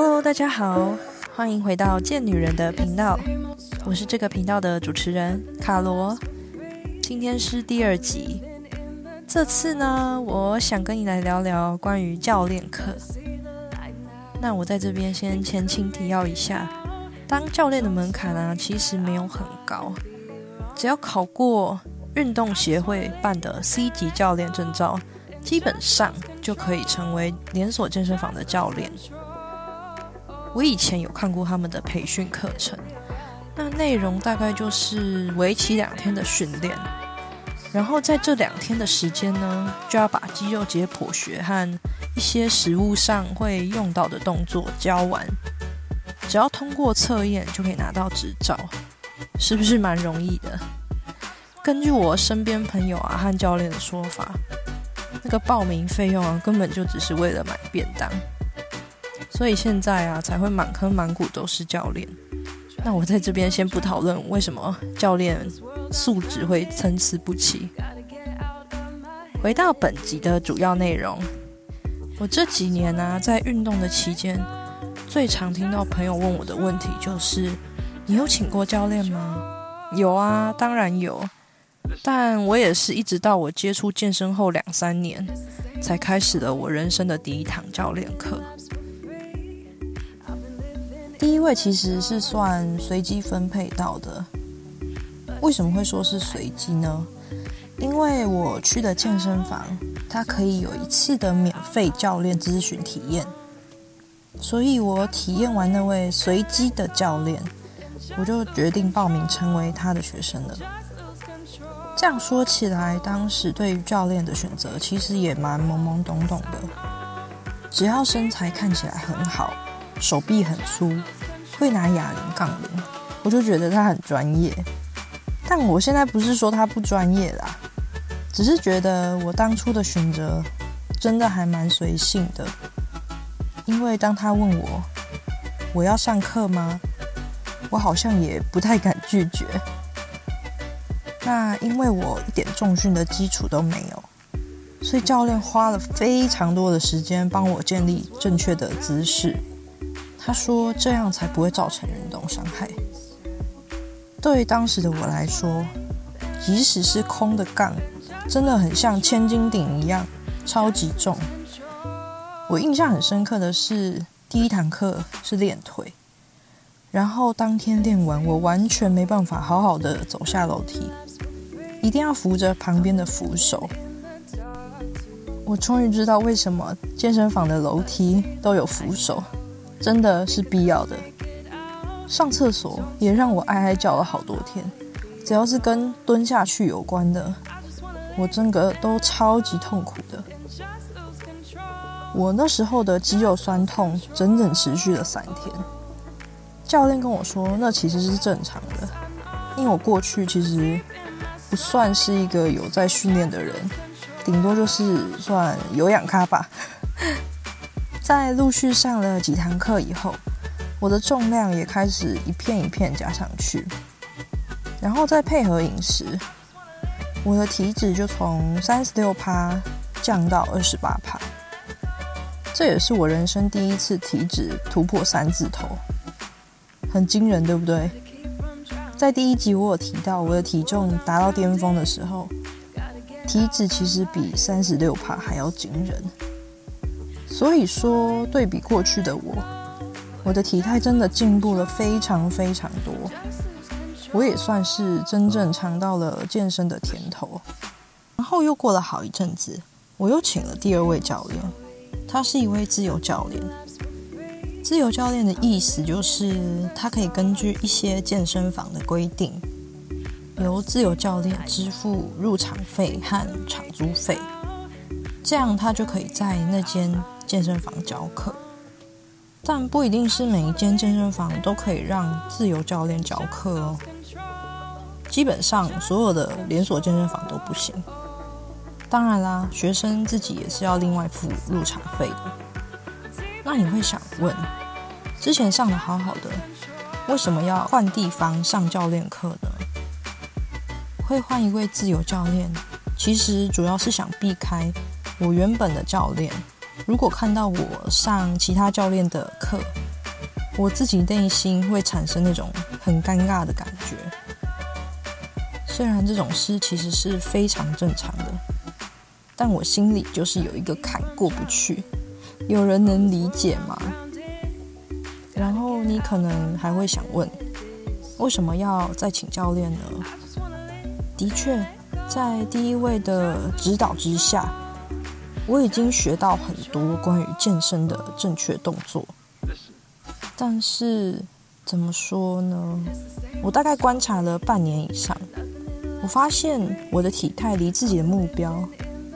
Hello，大家好，欢迎回到贱女人的频道，我是这个频道的主持人卡罗。今天是第二集，这次呢，我想跟你来聊聊关于教练课。那我在这边先前情提要一下，当教练的门槛啊，其实没有很高，只要考过运动协会办的 C 级教练证照，基本上就可以成为连锁健身房的教练。我以前有看过他们的培训课程，那内容大概就是为期两天的训练，然后在这两天的时间呢，就要把肌肉解剖学和一些实物上会用到的动作教完，只要通过测验就可以拿到执照，是不是蛮容易的？根据我身边朋友啊和教练的说法，那个报名费用啊根本就只是为了买便当。所以现在啊，才会满坑满谷都是教练。那我在这边先不讨论为什么教练素质会参差不齐。回到本集的主要内容，我这几年呢，在运动的期间，最常听到朋友问我的问题就是：你有请过教练吗？有啊，当然有。但我也是一直到我接触健身后两三年，才开始了我人生的第一堂教练课。第一位其实是算随机分配到的。为什么会说是随机呢？因为我去的健身房，它可以有一次的免费教练咨询体验，所以我体验完那位随机的教练，我就决定报名成为他的学生了。这样说起来，当时对于教练的选择其实也蛮懵懵懂懂的，只要身材看起来很好。手臂很粗，会拿哑铃杠铃，我就觉得他很专业。但我现在不是说他不专业啦，只是觉得我当初的选择真的还蛮随性的。因为当他问我我要上课吗，我好像也不太敢拒绝。那因为我一点重训的基础都没有，所以教练花了非常多的时间帮我建立正确的姿势。他说：“这样才不会造成运动伤害。”对于当时的我来说，即使是空的杠，真的很像千斤顶一样，超级重。我印象很深刻的是，第一堂课是练腿，然后当天练完，我完全没办法好好的走下楼梯，一定要扶着旁边的扶手。我终于知道为什么健身房的楼梯都有扶手。真的是必要的。上厕所也让我哀哀叫了好多天，只要是跟蹲下去有关的，我整个都超级痛苦的。我那时候的肌肉酸痛整整持续了三天。教练跟我说，那其实是正常的，因为我过去其实不算是一个有在训练的人，顶多就是算有氧咖吧。在陆续上了几堂课以后，我的重量也开始一片一片加上去，然后再配合饮食，我的体脂就从三十六趴降到二十八趴。这也是我人生第一次体脂突破三字头，很惊人，对不对？在第一集我有提到，我的体重达到巅峰的时候，体脂其实比三十六趴还要惊人。所以说，对比过去的我，我的体态真的进步了非常非常多。我也算是真正尝到了健身的甜头。然后又过了好一阵子，我又请了第二位教练，他是一位自由教练。自由教练的意思就是，他可以根据一些健身房的规定，由自由教练支付入场费和场租费，这样他就可以在那间。健身房教课，但不一定是每一间健身房都可以让自由教练教课哦。基本上所有的连锁健身房都不行。当然啦，学生自己也是要另外付入场费的。那你会想问，之前上的好好的，为什么要换地方上教练课呢？会换一位自由教练，其实主要是想避开我原本的教练。如果看到我上其他教练的课，我自己内心会产生那种很尴尬的感觉。虽然这种事其实是非常正常的，但我心里就是有一个坎过不去。有人能理解吗？然后你可能还会想问，为什么要再请教练呢？的确，在第一位的指导之下，我已经学到很多关于健身的正确动作。但是怎么说呢？我大概观察了半年以上。我发现我的体态离自己的目标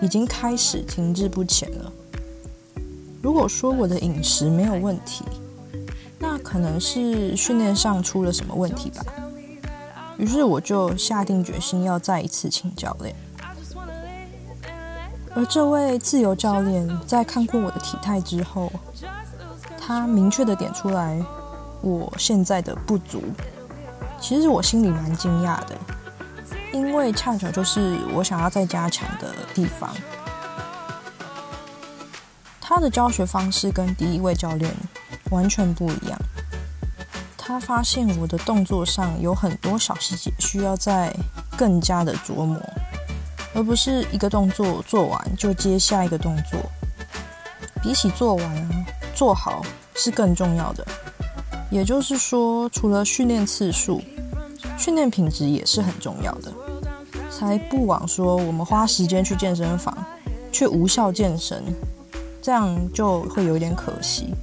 已经开始停滞不前了。如果说我的饮食没有问题，那可能是训练上出了什么问题吧。于是我就下定决心要再一次请教练。而这位自由教练在看过我的体态之后，他明确的点出来我现在的不足。其实我心里蛮惊讶的。因为恰巧就是我想要再加强的地方。他的教学方式跟第一位教练完全不一样。他发现我的动作上有很多小细节需要再更加的琢磨，而不是一个动作做完就接下一个动作。比起做完啊，做好是更重要的。也就是说，除了训练次数。训练品质也是很重要的，才不枉说我们花时间去健身房，却无效健身，这样就会有点可惜。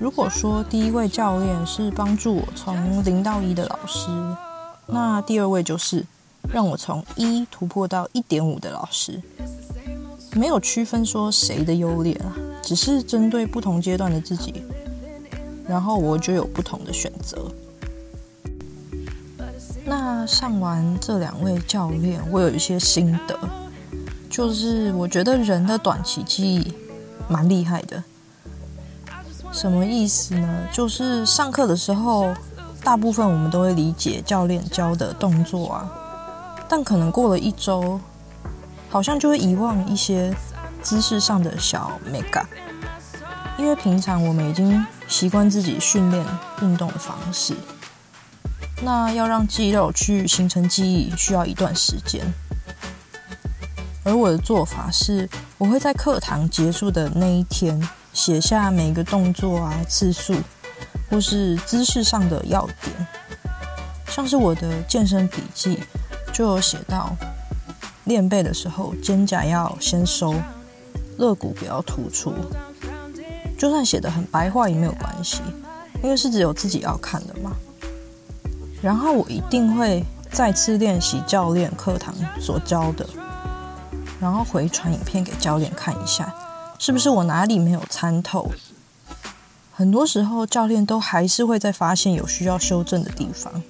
如果说第一位教练是帮助我从零到一的老师，那第二位就是让我从一突破到一点五的老师，没有区分说谁的优劣啊，只是针对不同阶段的自己，然后我就有不同的选择。那上完这两位教练，我有一些心得，就是我觉得人的短期记忆蛮厉害的。什么意思呢？就是上课的时候，大部分我们都会理解教练教的动作啊，但可能过了一周，好像就会遗忘一些姿势上的小美感，因为平常我们已经习惯自己训练运动的方式。那要让肌肉去形成记忆，需要一段时间。而我的做法是，我会在课堂结束的那一天，写下每个动作啊、次数，或是姿势上的要点。像是我的健身笔记，就有写到，练背的时候，肩胛要先收，肋骨不要突出。就算写的很白话也没有关系，因为是只有自己要看的嘛。然后我一定会再次练习教练课堂所教的，然后回传影片给教练看一下，是不是我哪里没有参透？很多时候教练都还是会在发现有需要修正的地方。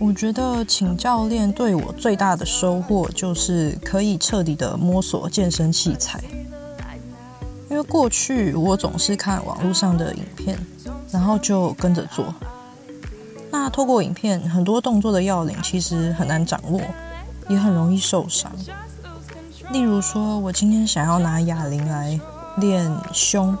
我觉得请教练对我最大的收获就是可以彻底的摸索健身器材，因为过去我总是看网络上的影片。然后就跟着做。那透过影片，很多动作的要领其实很难掌握，也很容易受伤。例如说，我今天想要拿哑铃来练胸，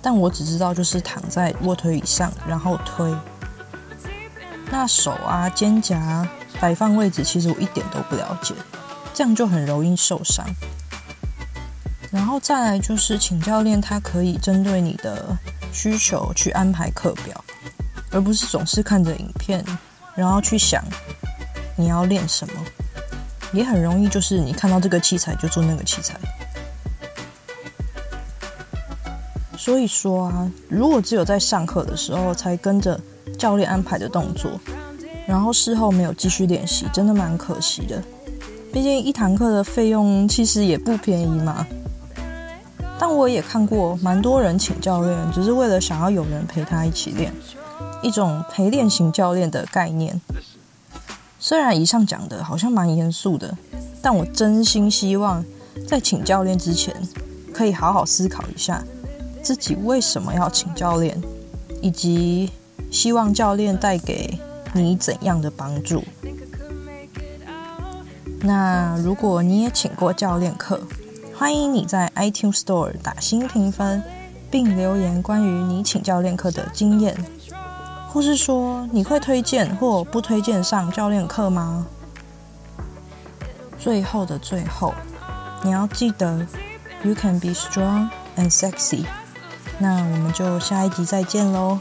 但我只知道就是躺在卧推椅上，然后推。那手啊、肩胛摆放位置，其实我一点都不了解，这样就很容易受伤。然后再来就是请教练，他可以针对你的。需求去安排课表，而不是总是看着影片，然后去想你要练什么，也很容易就是你看到这个器材就做那个器材。所以说啊，如果只有在上课的时候才跟着教练安排的动作，然后事后没有继续练习，真的蛮可惜的。毕竟一堂课的费用其实也不便宜嘛。但我也看过蛮多人请教练，只是为了想要有人陪他一起练，一种陪练型教练的概念。虽然以上讲的好像蛮严肃的，但我真心希望在请教练之前，可以好好思考一下自己为什么要请教练，以及希望教练带给你怎样的帮助。那如果你也请过教练课，欢迎你在 iTunes Store 打新评分，并留言关于你请教练课的经验，或是说你会推荐或不推荐上教练课吗？最后的最后，你要记得，You can be strong and sexy。那我们就下一集再见喽。